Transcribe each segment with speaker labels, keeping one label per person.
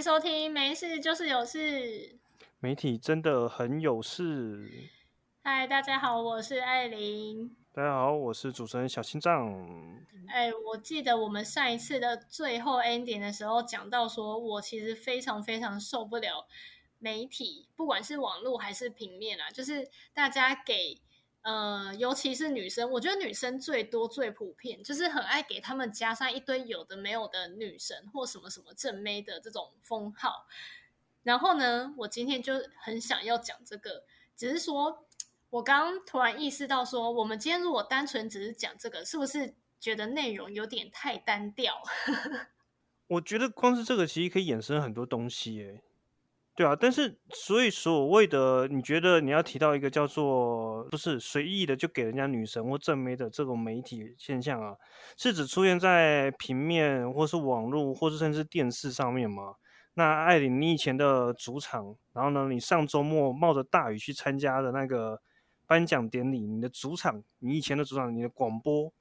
Speaker 1: 收听，没事就是有事。
Speaker 2: 媒体真的很有事。
Speaker 1: 嗨，大家好，我是艾琳。
Speaker 2: 大家好，我是主持人小心脏。
Speaker 1: 哎，我记得我们上一次的最后 ending 的时候讲到，说我其实非常非常受不了媒体，不管是网络还是平面啊，就是大家给。呃，尤其是女生，我觉得女生最多最普遍，就是很爱给他们加上一堆有的没有的女神或什么什么正妹的这种封号。然后呢，我今天就很想要讲这个，只是说我刚突然意识到，说我们今天如果单纯只是讲这个，是不是觉得内容有点太单调？
Speaker 2: 我觉得光是这个其实可以衍生很多东西，哎。对啊，但是所以所谓的你觉得你要提到一个叫做不是随意的就给人家女神或正妹的这种媒体现象啊，是指出现在平面或是网络或是甚至电视上面吗？那艾琳，你以前的主场，然后呢，你上周末冒着大雨去参加的那个颁奖典礼，你的主场，你以前的主场，你的广播。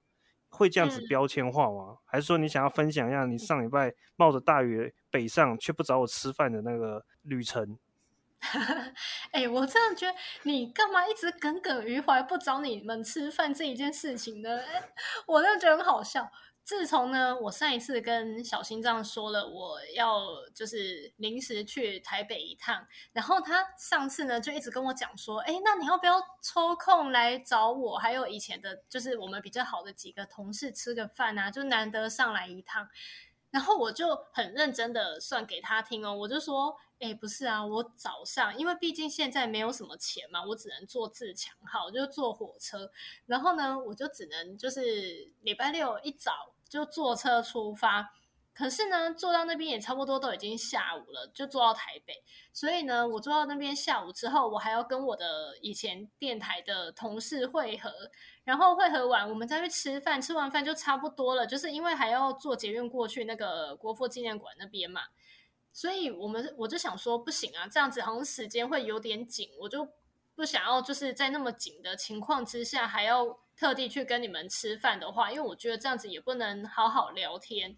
Speaker 2: 会这样子标签化吗？还是说你想要分享一下你上礼拜冒着大雨北上却不找我吃饭的那个旅程？
Speaker 1: 哎，我真的觉得你干嘛一直耿耿于怀不找你们吃饭这一件事情呢？我真的觉得很好笑。自从呢，我上一次跟小心脏说了我要就是临时去台北一趟，然后他上次呢就一直跟我讲说，哎，那你要不要抽空来找我？还有以前的，就是我们比较好的几个同事吃个饭啊，就难得上来一趟。然后我就很认真的算给他听哦，我就说，哎，不是啊，我早上因为毕竟现在没有什么钱嘛，我只能坐自强号，就坐火车。然后呢，我就只能就是礼拜六一早。就坐车出发，可是呢，坐到那边也差不多都已经下午了，就坐到台北。所以呢，我坐到那边下午之后，我还要跟我的以前电台的同事会合，然后会合完，我们再去吃饭。吃完饭就差不多了，就是因为还要坐捷运过去那个国父纪念馆那边嘛。所以我们我就想说，不行啊，这样子好像时间会有点紧，我就不想要就是在那么紧的情况之下还要。特地去跟你们吃饭的话，因为我觉得这样子也不能好好聊天，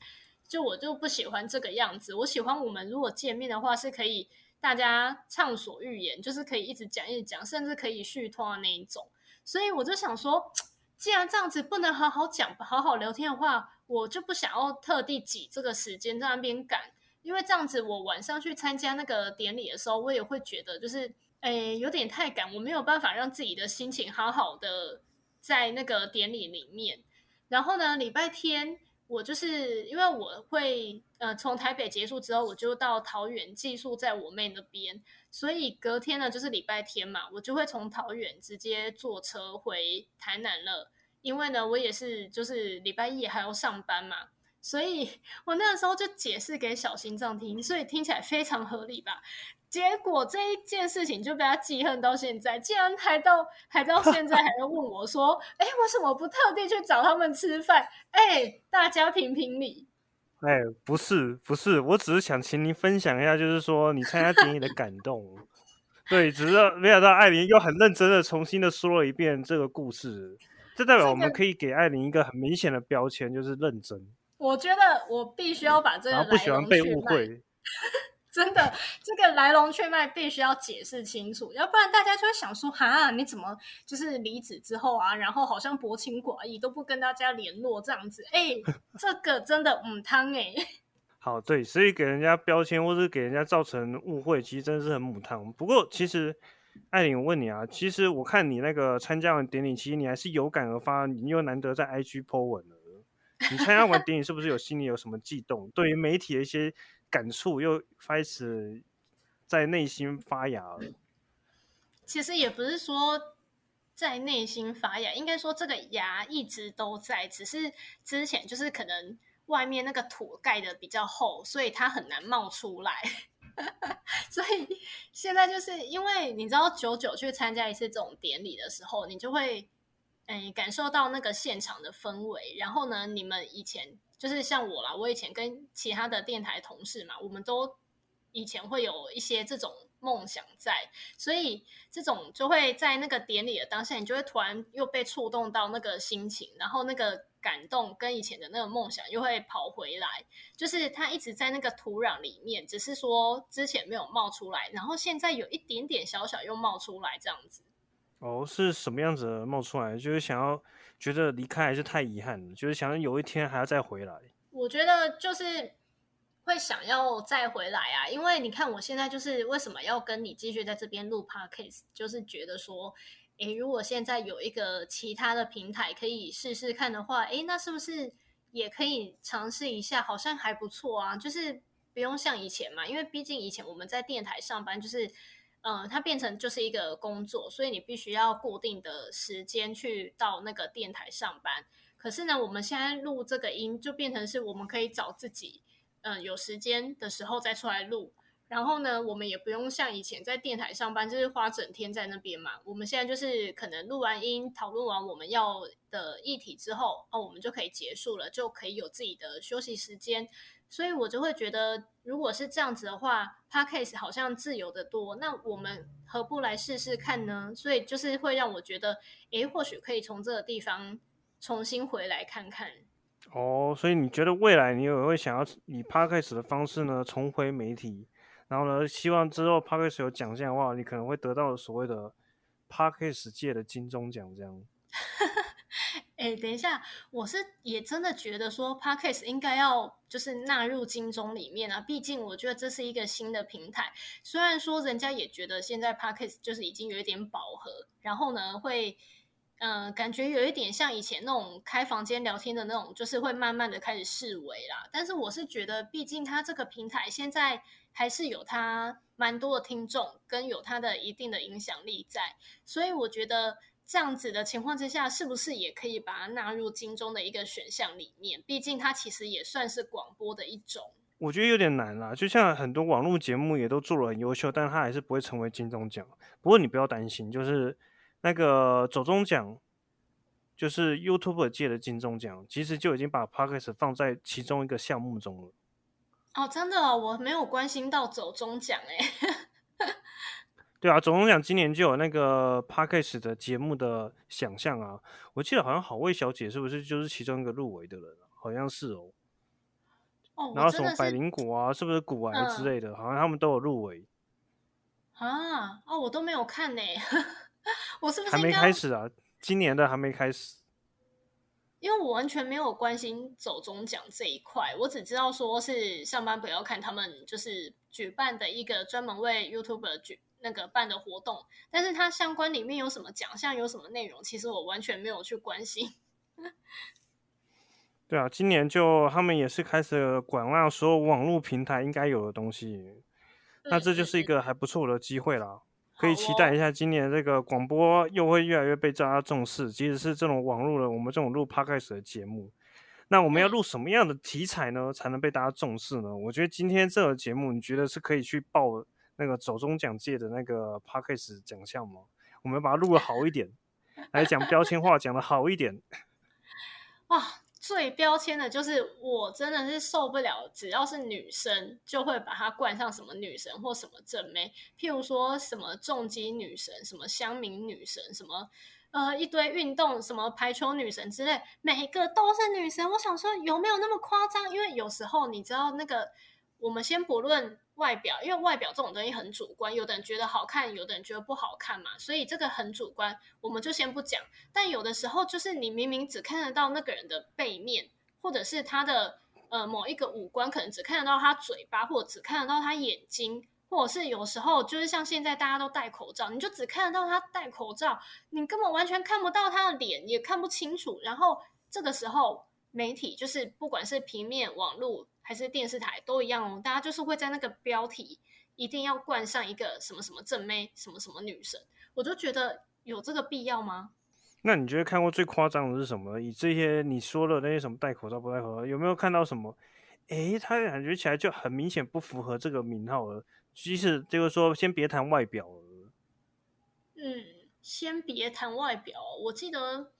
Speaker 1: 就我就不喜欢这个样子。我喜欢我们如果见面的话，是可以大家畅所欲言，就是可以一直讲一直讲，甚至可以续通的那一种。所以我就想说，既然这样子不能好好讲、好好聊天的话，我就不想要特地挤这个时间在那边赶，因为这样子我晚上去参加那个典礼的时候，我也会觉得就是诶有点太赶，我没有办法让自己的心情好好的。在那个典礼里面，然后呢，礼拜天我就是因为我会呃从台北结束之后，我就到桃园寄宿在我妹那边，所以隔天呢就是礼拜天嘛，我就会从桃园直接坐车回台南了。因为呢，我也是就是礼拜一还要上班嘛，所以 我那个时候就解释给小心脏听，所以听起来非常合理吧。结果这一件事情就被他记恨到现在，竟然还到还到现在还在问我说：“哎，为什么不特地去找他们吃饭？”哎，大家评评理。
Speaker 2: 哎，不是不是，我只是想请您分享一下，就是说你参加典礼的感动。对，只是没想到艾琳又很认真的重新的说了一遍这个故事，这代表我们可以给艾琳一个很明显的标签，就是认真。
Speaker 1: 我觉得我必须要把这个
Speaker 2: 不喜欢被误会。
Speaker 1: 真的，这个来龙去脉必须要解释清楚，要不然大家就会想说：哈，你怎么就是离职之后啊，然后好像薄情寡义，都不跟大家联络这样子？哎，这个真的唔汤哎。
Speaker 2: 好，对，所以给人家标签或者给人家造成误会，其实真的是很母汤。不过，其实艾琳，我问你啊，其实我看你那个参加完典礼，其实你还是有感而发，你又难得在 IG po 文了。你参加完典礼，是不是有心里有什么悸动？对于媒体的一些。感触又开始在内心发芽了。
Speaker 1: 其实也不是说在内心发芽，应该说这个芽一直都在，只是之前就是可能外面那个土盖的比较厚，所以它很难冒出来。所以现在就是因为你知道，久久去参加一次这种典礼的时候，你就会嗯感受到那个现场的氛围。然后呢，你们以前。就是像我啦，我以前跟其他的电台同事嘛，我们都以前会有一些这种梦想在，所以这种就会在那个典礼的当下，你就会突然又被触动到那个心情，然后那个感动跟以前的那个梦想又会跑回来，就是它一直在那个土壤里面，只是说之前没有冒出来，然后现在有一点点小小又冒出来这样子。
Speaker 2: 哦，是什么样子冒出来？就是想要觉得离开还是太遗憾了，就是想有一天还要再回来。
Speaker 1: 我觉得就是会想要再回来啊，因为你看我现在就是为什么要跟你继续在这边录 podcast，就是觉得说，诶，如果现在有一个其他的平台可以试试看的话，诶，那是不是也可以尝试一下？好像还不错啊，就是不用像以前嘛，因为毕竟以前我们在电台上班就是。嗯，它变成就是一个工作，所以你必须要固定的时间去到那个电台上班。可是呢，我们现在录这个音，就变成是我们可以找自己，嗯，有时间的时候再出来录。然后呢，我们也不用像以前在电台上班，就是花整天在那边嘛。我们现在就是可能录完音，讨论完我们要的议题之后，哦，我们就可以结束了，就可以有自己的休息时间。所以我就会觉得，如果是这样子的话，Podcast 好像自由的多，那我们何不来试试看呢？所以就是会让我觉得，诶，或许可以从这个地方重新回来看看。
Speaker 2: 哦，所以你觉得未来你也会想要以 Podcast 的方式呢，重回媒体，然后呢，希望之后 Podcast 有奖项的话，你可能会得到所谓的 Podcast 界的金钟奖这样。
Speaker 1: 哎，等一下，我是也真的觉得说，Podcast 应该要就是纳入金钟里面啊。毕竟我觉得这是一个新的平台，虽然说人家也觉得现在 Podcast 就是已经有一点饱和，然后呢会，嗯，感觉有一点像以前那种开房间聊天的那种，就是会慢慢的开始式微啦。但是我是觉得，毕竟它这个平台现在还是有它蛮多的听众，跟有它的一定的影响力在，所以我觉得。这样子的情况之下，是不是也可以把它纳入金钟的一个选项里面？毕竟它其实也算是广播的一种。
Speaker 2: 我觉得有点难啦，就像很多网络节目也都做了很优秀，但它还是不会成为金钟奖。不过你不要担心，就是那个走中奖，就是 YouTube 界的金钟奖，其实就已经把 Podcast 放在其中一个项目中了。
Speaker 1: 哦，真的，我没有关心到走中奖哎。
Speaker 2: 对啊，总共奖今年就有那个 Parkes 的节目的想象啊，我记得好像好味小姐是不是就是其中一个入围的人？好像是哦。
Speaker 1: 哦，
Speaker 2: 然后什么百灵果啊，是不是古癌之类的？好像他们都有入围。
Speaker 1: 啊，哦，我都没有看呢。我是不是
Speaker 2: 还没开始啊？今年的还没开始。
Speaker 1: 因为我完全没有关心走中奖这一块，我只知道说是上班不要看他们就是举办的一个专门为 YouTube 举。那个办的活动，但是它相关里面有什么奖项，有什么内容，其实我完全没有去关心。
Speaker 2: 对啊，今年就他们也是开始广纳所有网络平台应该有的东西，那这就是一个还不错的机会啦，可以期待一下今年这个广播又会越来越被大家重视，即使是这种网络的我们这种录 podcast 的节目，那我们要录什么样的题材呢，才能被大家重视呢？我觉得今天这个节目，你觉得是可以去报？那个走中奖界的那个 p a c k a g e 奖项吗？我们把它录的好一点，来讲标签化讲的好一点。
Speaker 1: 哇，最标签的就是我真的是受不了，只要是女生就会把它冠上什么女神或什么正妹，譬如说什么重击女神、什么乡民女神、什么呃一堆运动什么排球女神之类，每个都是女神。我想说有没有那么夸张？因为有时候你知道那个，我们先不论。外表，因为外表这种东西很主观，有的人觉得好看，有的人觉得不好看嘛，所以这个很主观，我们就先不讲。但有的时候，就是你明明只看得到那个人的背面，或者是他的呃某一个五官，可能只看得到他嘴巴，或者只看得到他眼睛，或者是有时候就是像现在大家都戴口罩，你就只看得到他戴口罩，你根本完全看不到他的脸，也看不清楚。然后这个时候，媒体就是不管是平面、网络。还是电视台都一样哦，大家就是会在那个标题一定要冠上一个什么什么正妹，什么什么女神，我就觉得有这个必要吗？
Speaker 2: 那你觉得看过最夸张的是什么？以这些你说的那些什么戴口罩不戴口罩，有没有看到什么？诶，他感觉起来就很明显不符合这个名号了。即使就是说，先别谈外表了。
Speaker 1: 嗯，先别谈外表。我记得，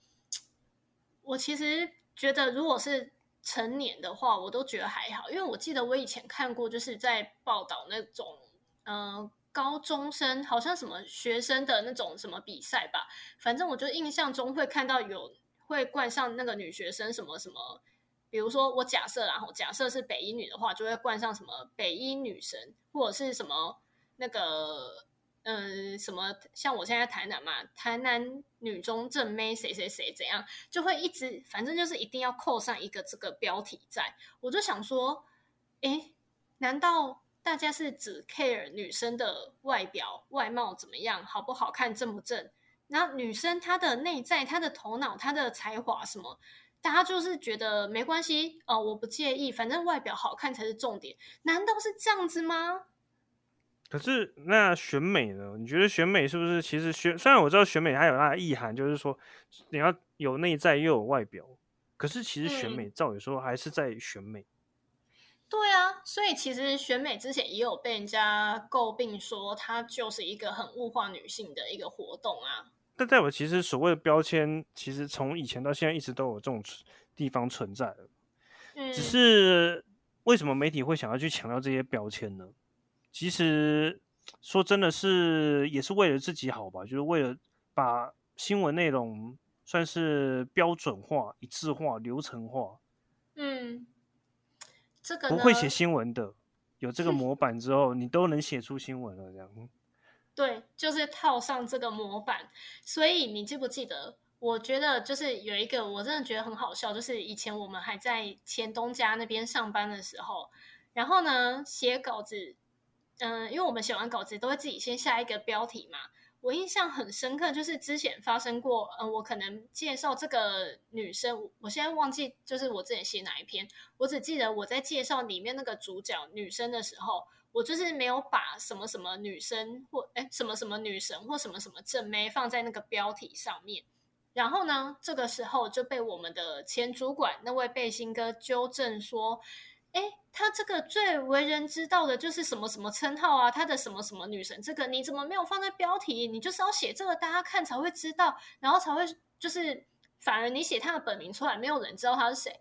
Speaker 1: 我其实觉得，如果是。成年的话，我都觉得还好，因为我记得我以前看过，就是在报道那种，嗯，高中生，好像什么学生的那种什么比赛吧。反正我就印象中会看到有会冠上那个女学生什么什么，比如说我假设然后假设是北医女的话，就会冠上什么北医女神，或者是什么那个。嗯，什么像我现在台南嘛，台南女中正妹谁谁谁怎样，就会一直反正就是一定要扣上一个这个标题在。我就想说，诶，难道大家是只 care 女生的外表外貌怎么样，好不好看，正不正？然后女生她的内在、她的头脑、她的才华什么，大家就是觉得没关系哦，我不介意，反正外表好看才是重点。难道是这样子吗？
Speaker 2: 可是那选美呢？你觉得选美是不是？其实选虽然我知道选美它有它的意涵，就是说你要有内在又有外表。可是其实选美照理说还是在选美。
Speaker 1: 对啊，所以其实选美之前也有被人家诟病说，它就是一个很物化女性的一个活动啊。
Speaker 2: 但在我其实所谓的标签，其实从以前到现在一直都有这种地方存在的。嗯，只是为什么媒体会想要去强调这些标签呢？其实说真的是也是为了自己好吧，就是为了把新闻内容算是标准化、一致化、流程化。
Speaker 1: 嗯，这个
Speaker 2: 不会写新闻的，有这个模板之后，你都能写出新闻了。这样，
Speaker 1: 对，就是套上这个模板。所以你记不记得？我觉得就是有一个，我真的觉得很好笑，就是以前我们还在前东家那边上班的时候，然后呢写稿子。嗯，因为我们写完稿子都会自己先下一个标题嘛。我印象很深刻，就是之前发生过，嗯，我可能介绍这个女生，我现在忘记就是我之前写哪一篇，我只记得我在介绍里面那个主角女生的时候，我就是没有把什么什么女生或哎什么什么女神或什么什么正妹放在那个标题上面。然后呢，这个时候就被我们的前主管那位背心哥纠正说。哎，他这个最为人知道的就是什么什么称号啊？他的什么什么女神？这个你怎么没有放在标题？你就是要写这个，大家看才会知道，然后才会就是反而你写他的本名出来，没有人知道他是谁。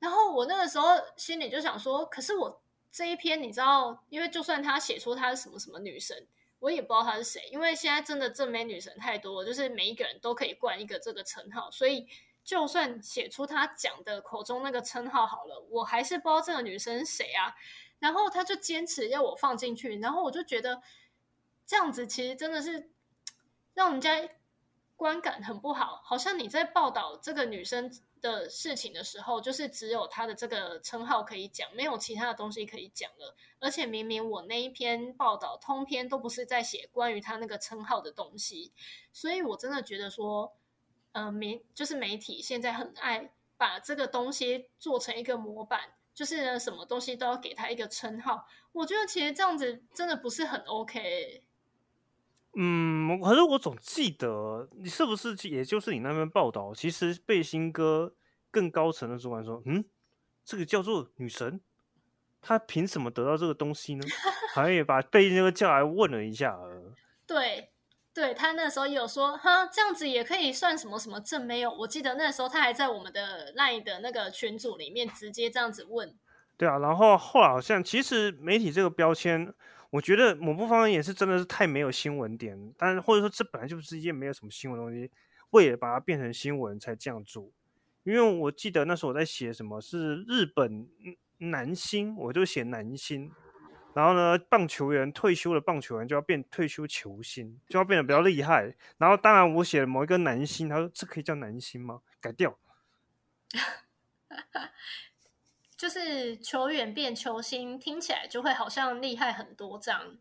Speaker 1: 然后我那个时候心里就想说，可是我这一篇你知道，因为就算他写出他是什么什么女神，我也不知道他是谁，因为现在真的正美女神太多，就是每一个人都可以冠一个这个称号，所以。就算写出他讲的口中那个称号好了，我还是不知道这个女生是谁啊。然后他就坚持要我放进去，然后我就觉得这样子其实真的是让人家观感很不好，好像你在报道这个女生的事情的时候，就是只有她的这个称号可以讲，没有其他的东西可以讲了。而且明明我那一篇报道通篇都不是在写关于她那个称号的东西，所以我真的觉得说。呃，媒就是媒体现在很爱把这个东西做成一个模板，就是什么东西都要给他一个称号。我觉得其实这样子真的不是很 OK。
Speaker 2: 嗯，可是我总记得你是不是也就是你那边报道，其实背心哥更高层的主管说，嗯，这个叫做女神，他凭什么得到这个东西呢？好像也把背心哥叫来问了一下。
Speaker 1: 对。对他那时候有说，哈，这样子也可以算什么什么证没有？我记得那时候他还在我们的 LINE 的那个群组里面直接这样子问。
Speaker 2: 对啊，然后后来好像其实媒体这个标签，我觉得某部分也是真的是太没有新闻点，但是或者说这本来就是一件没有什么新闻东西，为了把它变成新闻才这样做。因为我记得那时候我在写什么是日本男星，我就写男星。然后呢，棒球员退休的棒球员就要变退休球星，就要变得比较厉害。然后当然我写了某一个男星，他说这可以叫男星吗？改掉。
Speaker 1: 就是球员变球星，听起来就会好像厉害很多这样。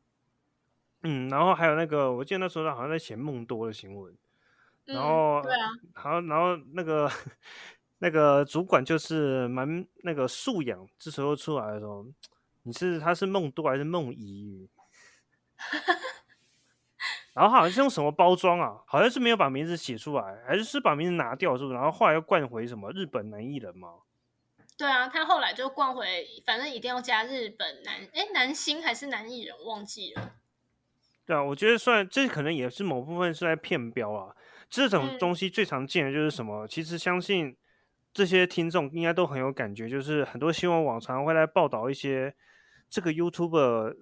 Speaker 2: 嗯，然后还有那个，我记得那时候他好像在写梦多的新闻。然后
Speaker 1: 对啊，
Speaker 2: 好，然后那个 那个主管就是蛮那个素养，这时候出来的时候。你是他是梦多还是梦遗？然后好像是用什么包装啊？好像是没有把名字写出来，还是是把名字拿掉，是不是？然后后来又灌回什么日本男艺人吗？
Speaker 1: 对啊，他后来就灌回，反正一定要加日本男，哎，男星还是男艺人，忘记了。
Speaker 2: 对啊，我觉得算这可能也是某部分是在骗标啊。这种东西最常见的就是什么？其实相信这些听众应该都很有感觉，就是很多新闻网常会来报道一些。这个 YouTuber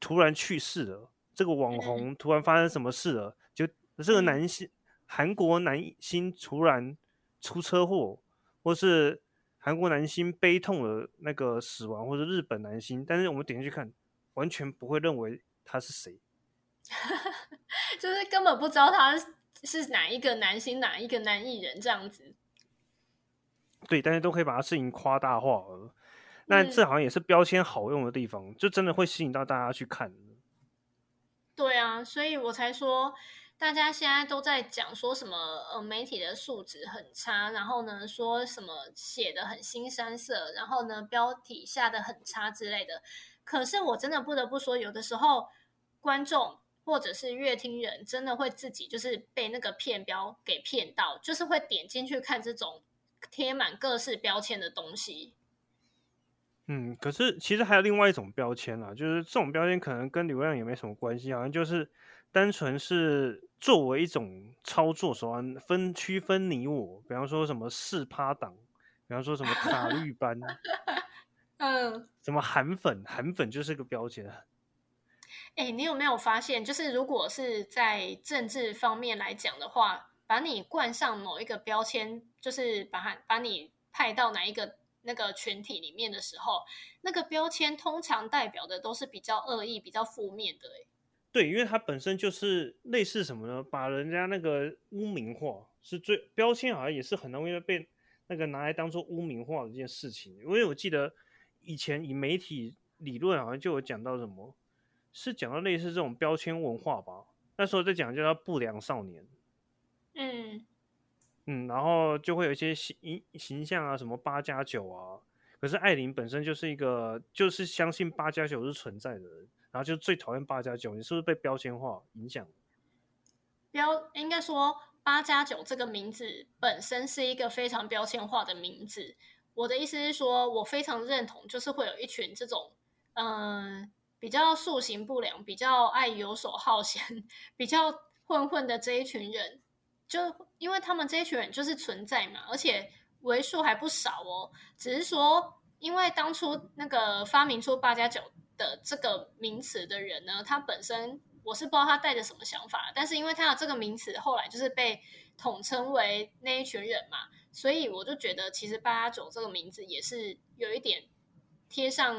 Speaker 2: 突然去世了，这个网红突然发生什么事了，就这个男星韩国男星突然出车祸，或是韩国男星悲痛的那个死亡，或者日本男星，但是我们点进去看，完全不会认为他是谁，
Speaker 1: 就是根本不知道他是哪一个男星，哪一个男艺人这样子。
Speaker 2: 对，但是都可以把它事情夸大化了。那这好像也是标签好用的地方，就真的会吸引到大家去看。
Speaker 1: 对啊，所以我才说，大家现在都在讲说什么呃，媒体的素质很差，然后呢，说什么写的很新山色，然后呢，标题下的很差之类的。可是我真的不得不说，有的时候观众或者是乐听人，真的会自己就是被那个骗标给骗到，就是会点进去看这种。贴满各式标签的东西，
Speaker 2: 嗯，可是其实还有另外一种标签啦，就是这种标签可能跟流量也没什么关系，好像就是单纯是作为一种操作手段分区分你我，比方说什么四趴党，比方说什么塔绿 班，
Speaker 1: 嗯，
Speaker 2: 什么韩粉，韩粉就是个标签。
Speaker 1: 哎，你有没有发现，就是如果是在政治方面来讲的话？把你冠上某一个标签，就是把它把你派到哪一个那个群体里面的时候，那个标签通常代表的都是比较恶意、比较负面的。哎，
Speaker 2: 对，因为它本身就是类似什么呢？把人家那个污名化，是最标签好像也是很容易被那个拿来当做污名化的一件事情。因为我记得以前以媒体理论好像就有讲到什么，是讲到类似这种标签文化吧？那时候在讲叫不良少年。
Speaker 1: 嗯
Speaker 2: 嗯，然后就会有一些形形象啊，什么八加九啊。可是艾琳本身就是一个，就是相信八加九是存在的人，然后就最讨厌八加九。你是不是被标签化影响？
Speaker 1: 标应该说八加九这个名字本身是一个非常标签化的名字。我的意思是说，我非常认同，就是会有一群这种嗯比较塑形不良、比较爱游手好闲、比较混混的这一群人。就因为他们这一群人就是存在嘛，而且为数还不少哦。只是说，因为当初那个发明出八加九的这个名词的人呢，他本身我是不知道他带着什么想法，但是因为他的这个名词后来就是被统称为那一群人嘛，所以我就觉得其实八加九这个名字也是有一点贴上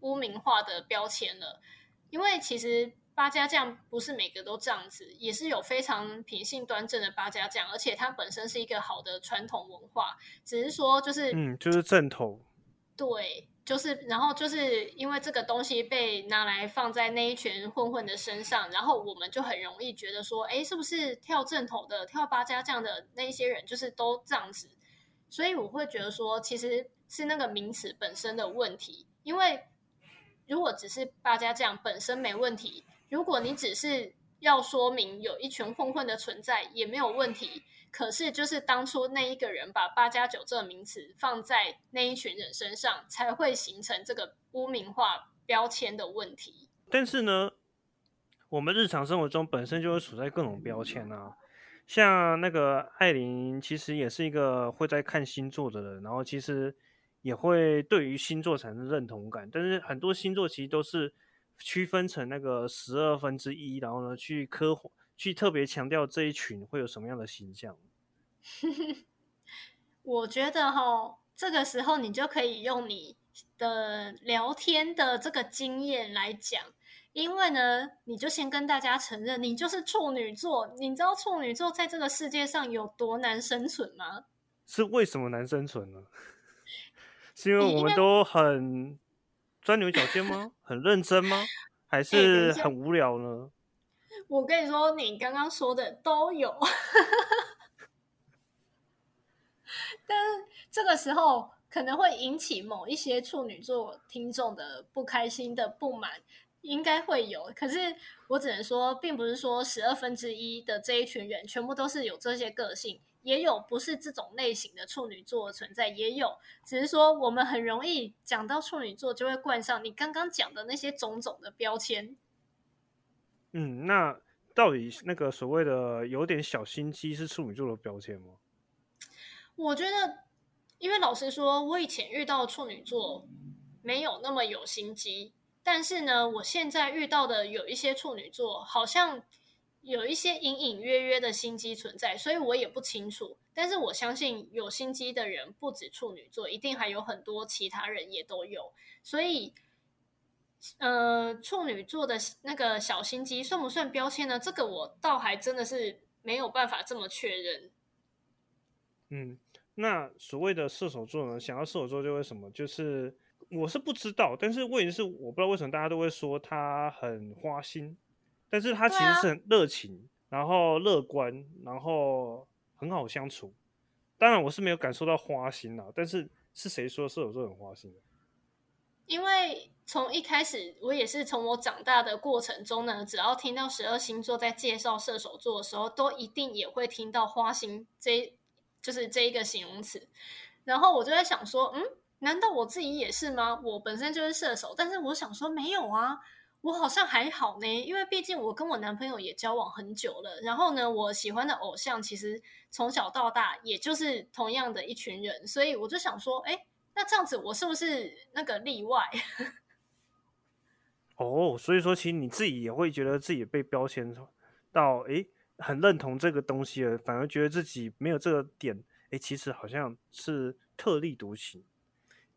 Speaker 1: 污名化的标签了，因为其实。八家将不是每个都这样子，也是有非常品性端正的八家将，而且它本身是一个好的传统文化。只是说，就是
Speaker 2: 嗯，就是正统。
Speaker 1: 对，就是然后就是因为这个东西被拿来放在那一群混混的身上，然后我们就很容易觉得说，哎，是不是跳正统的、跳八家将的那一些人就是都这样子？所以我会觉得说，其实是那个名词本身的问题。因为如果只是八家将本身没问题。如果你只是要说明有一群混混的存在也没有问题，可是就是当初那一个人把八加九这个名词放在那一群人身上，才会形成这个污名化标签的问题。
Speaker 2: 但是呢，我们日常生活中本身就会处在各种标签啊，像那个艾琳其实也是一个会在看星座的人，然后其实也会对于星座产生认同感，但是很多星座其实都是。区分成那个十二分之一，然后呢，去刻，去特别强调这一群会有什么样的形象。
Speaker 1: 我觉得哈，这个时候你就可以用你的聊天的这个经验来讲，因为呢，你就先跟大家承认你就是处女座。你知道处女座在这个世界上有多难生存吗？
Speaker 2: 是为什么难生存呢？是因为我们都很。钻牛角尖吗？很认真吗？还是很无聊呢？
Speaker 1: 我跟你说，你刚刚说的都有，但是这个时候可能会引起某一些处女座听众的不开心的不满，应该会有。可是我只能说，并不是说十二分之一的这一群人全部都是有这些个性。也有不是这种类型的处女座存在，也有，只是说我们很容易讲到处女座，就会冠上你刚刚讲的那些种种的标签。
Speaker 2: 嗯，那到底那个所谓的有点小心机是处女座的标签吗？
Speaker 1: 我觉得，因为老实说，我以前遇到处女座没有那么有心机。但是呢，我现在遇到的有一些处女座，好像有一些隐隐约约的心机存在，所以我也不清楚。但是我相信有心机的人不止处女座，一定还有很多其他人也都有。所以，呃，处女座的那个小心机算不算标签呢？这个我倒还真的是没有办法这么确认。
Speaker 2: 嗯，那所谓的射手座呢？想要射手座就会什么？就是我是不知道，但是问题是我不知道为什么大家都会说他很花心，但是他其实是很热情，然后乐观，然后很好相处。当然我是没有感受到花心啊，但是是谁说射手座很花心的？
Speaker 1: 因为从一开始，我也是从我长大的过程中呢，只要听到十二星座在介绍射手座的时候，都一定也会听到花心这。就是这一个形容词，然后我就在想说，嗯，难道我自己也是吗？我本身就是射手，但是我想说没有啊，我好像还好呢，因为毕竟我跟我男朋友也交往很久了，然后呢，我喜欢的偶像其实从小到大也就是同样的一群人，所以我就想说，哎，那这样子我是不是那个例外？
Speaker 2: 哦，所以说其实你自己也会觉得自己被标签到，哎。很认同这个东西了，反而觉得自己没有这个点，哎，其实好像是特立独行。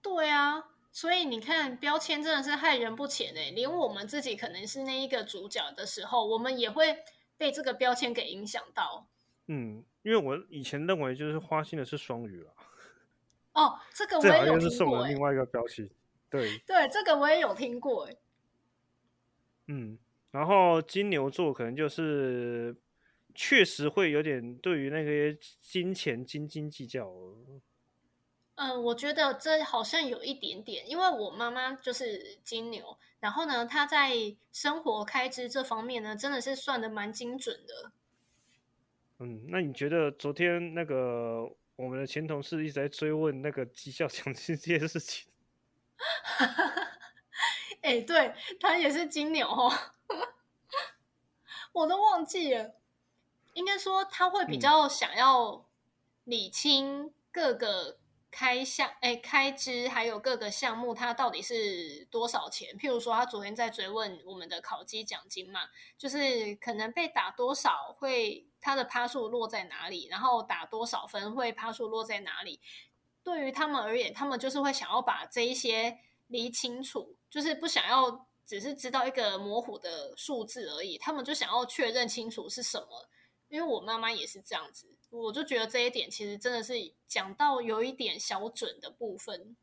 Speaker 1: 对啊，所以你看，标签真的是害人不浅哎。连我们自己可能是那一个主角的时候，我们也会被这个标签给影响到。
Speaker 2: 嗯，因为我以前认为就是花心的是双鱼了。
Speaker 1: 哦，这个我也有听过。
Speaker 2: 是送了另外一个标签。对
Speaker 1: 对，这个我也有听过哎。
Speaker 2: 嗯，然后金牛座可能就是。确实会有点对于那些金钱斤斤计较。
Speaker 1: 嗯，我觉得这好像有一点点，因为我妈妈就是金牛，然后呢，她在生活开支这方面呢，真的是算的蛮精准的。
Speaker 2: 嗯，那你觉得昨天那个我们的前同事一直在追问那个绩效奖金这件事情？
Speaker 1: 哎，对他也是金牛哦，我都忘记了。应该说他会比较想要理清各个开项，哎，开支还有各个项目，它到底是多少钱？譬如说，他昨天在追问我们的考绩奖金嘛，就是可能被打多少会他的趴数落在哪里，然后打多少分会趴数落在哪里？对于他们而言，他们就是会想要把这一些理清楚，就是不想要只是知道一个模糊的数字而已，他们就想要确认清楚是什么。因为我妈妈也是这样子，我就觉得这一点其实真的是讲到有一点小准的部分，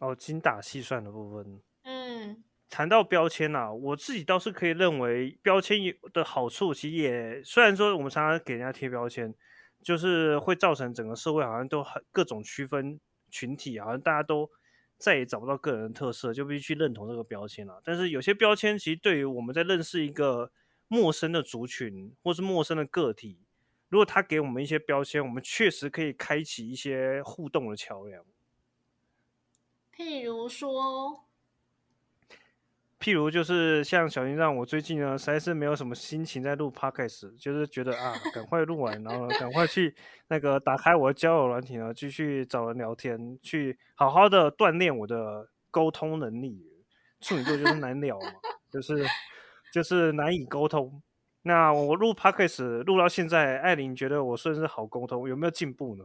Speaker 2: 哦，精打细算的部分。
Speaker 1: 嗯，
Speaker 2: 谈到标签呐，我自己倒是可以认为标签有的好处，其实也虽然说我们常常给人家贴标签，就是会造成整个社会好像都很各种区分群体，好像大家都再也找不到个人特色，就必须去认同这个标签了。但是有些标签其实对于我们在认识一个。陌生的族群或是陌生的个体，如果他给我们一些标签，我们确实可以开启一些互动的桥梁。
Speaker 1: 譬如说，
Speaker 2: 譬如就是像小心让，我最近呢实在是没有什么心情在录 podcast，就是觉得啊，赶快录完，然后赶快去那个打开我的交友软体呢，继续找人聊天，去好好的锻炼我的沟通能力。处女座就是难聊嘛，就是。就是难以沟通。那我录 podcast 录到现在，艾琳觉得我算是好沟通，有没有进步呢？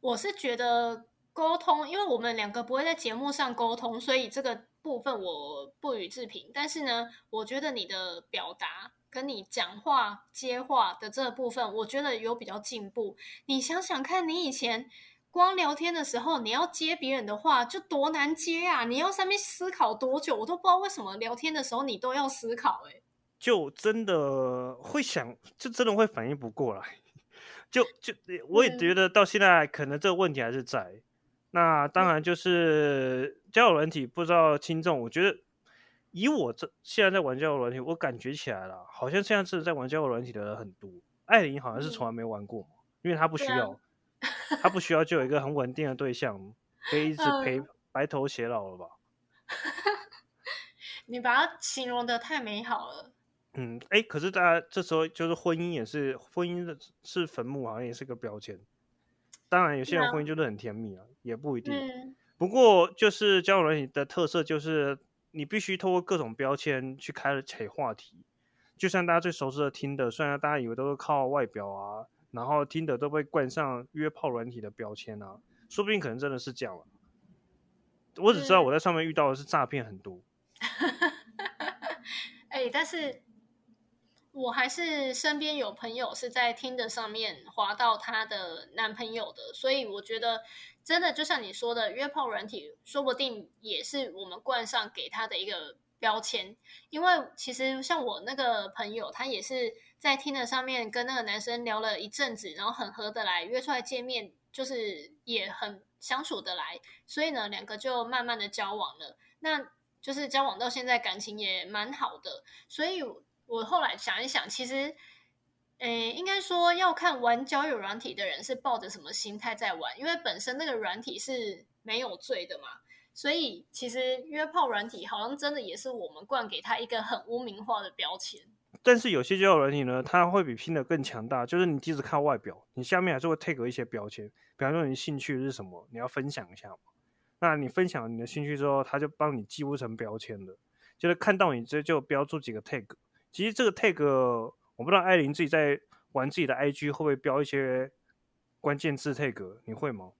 Speaker 1: 我是觉得沟通，因为我们两个不会在节目上沟通，所以这个部分我不予置评。但是呢，我觉得你的表达跟你讲话接话的这个部分，我觉得有比较进步。你想想看，你以前。光聊天的时候，你要接别人的话，就多难接啊！你要上面思考多久，我都不知道为什么聊天的时候你都要思考。哎，
Speaker 2: 就真的会想，就真的会反应不过来。就就我也觉得到现在，可能这个问题还是在。那当然就是交友软体，不知道轻重，我觉得以我这现在在玩交友软体，我感觉起来了，好像现在是在玩交友软体的人很多。艾琳好像是从来没玩过，因为她不需要。他不需要就有一个很稳定的对象，可以一直陪白头偕老了吧？
Speaker 1: 你把它形容的太美好了。
Speaker 2: 嗯，哎，可是大家这时候就是婚姻也是婚姻的是坟墓，好像也是个标签。当然，有些人婚姻就是很甜蜜啊，也不一定。不过，就是交友软件的特色就是你必须透过各种标签去开启话题。就像大家最熟知的听的，虽然大家以为都是靠外表啊，然后听的都被冠上约炮软体的标签啊，说不定可能真的是这样了。我只知道我在上面遇到的是诈骗很多。
Speaker 1: 哎，但是我还是身边有朋友是在听的上面滑到她的男朋友的，所以我觉得真的就像你说的，约炮软体说不定也是我们冠上给他的一个。标签，因为其实像我那个朋友，他也是在听的上面跟那个男生聊了一阵子，然后很合得来，约出来见面，就是也很相处得来，所以呢，两个就慢慢的交往了。那就是交往到现在，感情也蛮好的。所以我后来想一想，其实，诶，应该说要看玩交友软体的人是抱着什么心态在玩，因为本身那个软体是没有罪的嘛。所以其实约炮软体好像真的也是我们灌给他一个很污名化的标签。
Speaker 2: 但是有些交友软体呢，它会比拼的更强大。就是你即使看外表，你下面还是会 take 一些标签，比方说你兴趣是什么，你要分享一下嘛。那你分享你的兴趣之后，他就帮你记录成标签了。就是看到你这就标注几个 tag。其实这个 tag 我不知道艾琳自己在玩自己的 IG 会不会标一些关键字 tag，你会吗？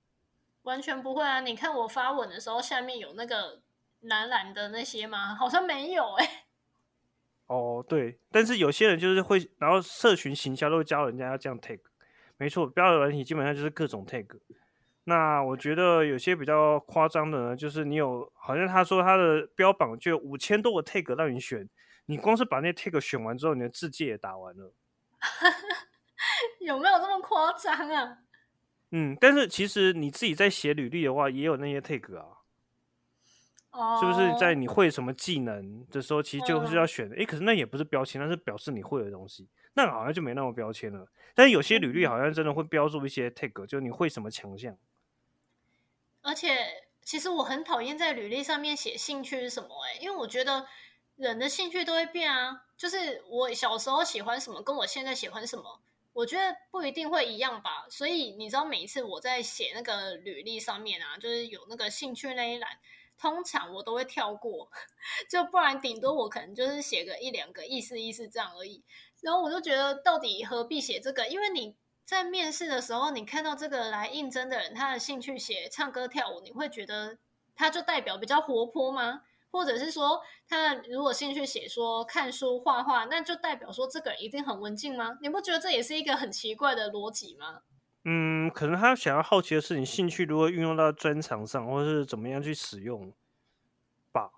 Speaker 1: 完全不会啊！你看我发文的时候，下面有那个蓝蓝的那些吗？好像没有哎。
Speaker 2: 哦，对，但是有些人就是会，然后社群行销都会教人家要这样 tag。没错，标的软体基本上就是各种 tag。那我觉得有些比较夸张的呢，就是你有，好像他说他的标榜就有五千多个 tag 让你选，你光是把那 tag 选完之后，你的字界也打完了。
Speaker 1: 有没有这么夸张啊？
Speaker 2: 嗯，但是其实你自己在写履历的话，也有那些 take 啊，
Speaker 1: 哦，
Speaker 2: 是不是在你会什么技能的时候，其实就是要选？哎，可是那也不是标签，那是表示你会的东西，那好像就没那么标签了。但是有些履历好像真的会标注一些 take，就你会什么强项。
Speaker 1: 而且，其实我很讨厌在履历上面写兴趣是什么，哎，因为我觉得人的兴趣都会变啊，就是我小时候喜欢什么，跟我现在喜欢什么。我觉得不一定会一样吧，所以你知道，每一次我在写那个履历上面啊，就是有那个兴趣那一栏，通常我都会跳过，就不然顶多我可能就是写个一两个意思意思这样而已。然后我就觉得，到底何必写这个？因为你在面试的时候，你看到这个来应征的人，他的兴趣写唱歌跳舞，你会觉得他就代表比较活泼吗？或者是说，他如果兴趣写说看书画画，那就代表说这个人一定很文静吗？你不觉得这也是一个很奇怪的逻辑吗？
Speaker 2: 嗯，可能他想要好奇的是你兴趣如何运用到专长上，或者是怎么样去使用吧。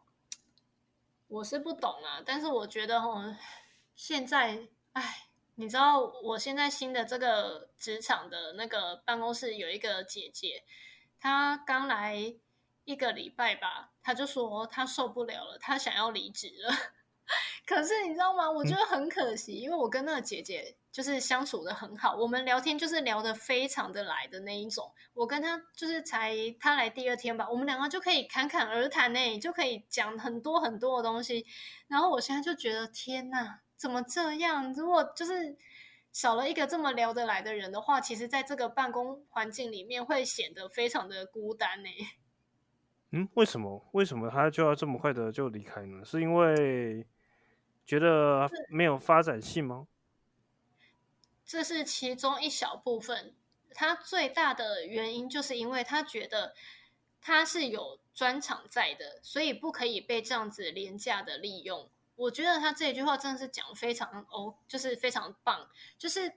Speaker 1: 我是不懂啊，但是我觉得哦，现在，哎，你知道我现在新的这个职场的那个办公室有一个姐姐，她刚来。一个礼拜吧，她就说她受不了了，她想要离职了。可是你知道吗？我觉得很可惜，因为我跟那个姐姐就是相处的很好，我们聊天就是聊得非常的来的那一种。我跟他就是才他来第二天吧，我们两个就可以侃侃而谈呢，就可以讲很多很多的东西。然后我现在就觉得天哪，怎么这样？如果就是少了一个这么聊得来的人的话，其实在这个办公环境里面会显得非常的孤单呢。
Speaker 2: 嗯，为什么？为什么他就要这么快的就离开呢？是因为觉得没有发展性吗？
Speaker 1: 这是其中一小部分。他最大的原因就是因为他觉得他是有专长在的，所以不可以被这样子廉价的利用。我觉得他这一句话真的是讲非常哦，就是非常棒。就是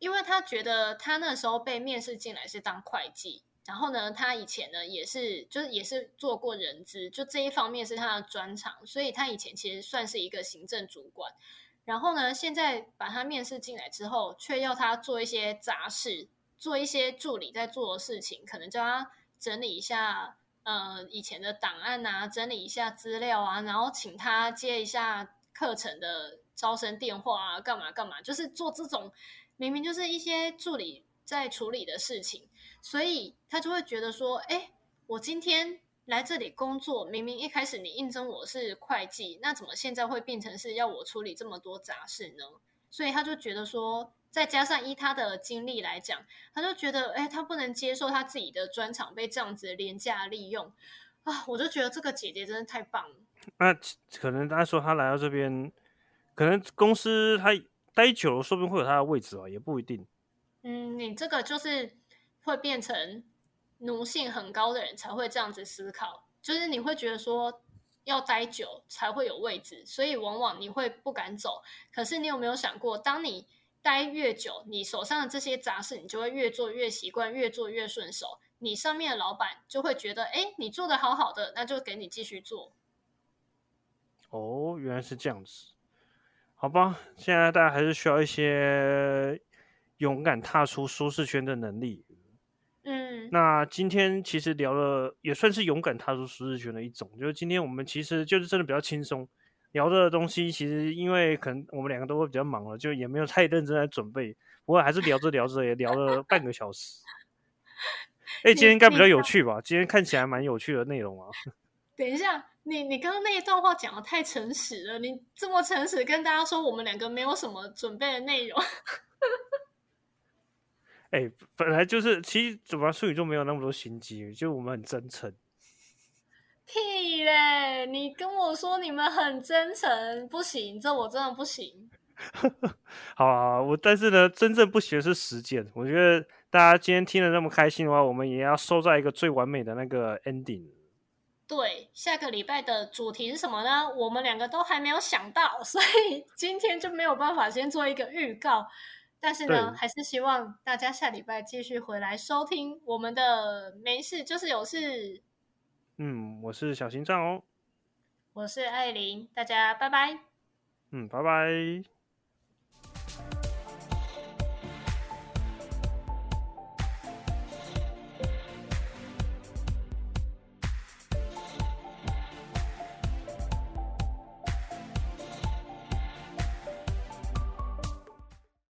Speaker 1: 因为他觉得他那时候被面试进来是当会计。然后呢，他以前呢也是，就是也是做过人资，就这一方面是他的专长，所以他以前其实算是一个行政主管。然后呢，现在把他面试进来之后，却要他做一些杂事，做一些助理在做的事情，可能叫他整理一下呃以前的档案啊，整理一下资料啊，然后请他接一下课程的招生电话啊，干嘛干嘛，就是做这种明明就是一些助理在处理的事情。所以他就会觉得说，哎，我今天来这里工作，明明一开始你应征我是会计，那怎么现在会变成是要我处理这么多杂事呢？所以他就觉得说，再加上依他的经历来讲，他就觉得，哎，他不能接受他自己的专长被这样子廉价利用。啊，我就觉得这个姐姐真的太棒了。
Speaker 2: 那可能他说他来到这边，可能公司他待久了，说不定会有他的位置哦，也不一定。
Speaker 1: 嗯，你这个就是会变成奴性很高的人才会这样子思考，就是你会觉得说要待久才会有位置，所以往往你会不敢走。可是你有没有想过，当你待越久，你手上的这些杂事，你就会越做越习惯，越做越顺手。你上面的老板就会觉得，哎，你做的好好的，那就给你继续做。
Speaker 2: 哦，原来是这样子，好吧。现在大家还是需要一些勇敢踏出舒适圈的能力。
Speaker 1: 嗯，
Speaker 2: 那今天其实聊了，也算是勇敢踏出舒适圈的一种。就是今天我们其实就是真的比较轻松聊的东西，其实因为可能我们两个都会比较忙了，就也没有太认真在准备。不过还是聊着聊着也聊了半个小时。哎，今天应该比较有趣吧？今天看起来蛮有趣的内容啊。
Speaker 1: 等一下，你你刚刚那一段话讲的太诚实了，你这么诚实跟大家说我们两个没有什么准备的内容。
Speaker 2: 哎，本来就是，其实怎么术语就没有那么多心机，就我们很真诚。
Speaker 1: 屁嘞！你跟我说你们很真诚，不行，这我真的不行。
Speaker 2: 好啊，我但是呢，真正不行的是实践。我觉得大家今天听得那么开心的话，我们也要收在一个最完美的那个 ending。
Speaker 1: 对，下个礼拜的主题是什么呢？我们两个都还没有想到，所以今天就没有办法先做一个预告。但是呢，还是希望大家下礼拜继续回来收听我们的没事就是有事。
Speaker 2: 嗯，我是小心脏哦，
Speaker 1: 我是艾琳，大家拜拜。
Speaker 2: 嗯，拜拜。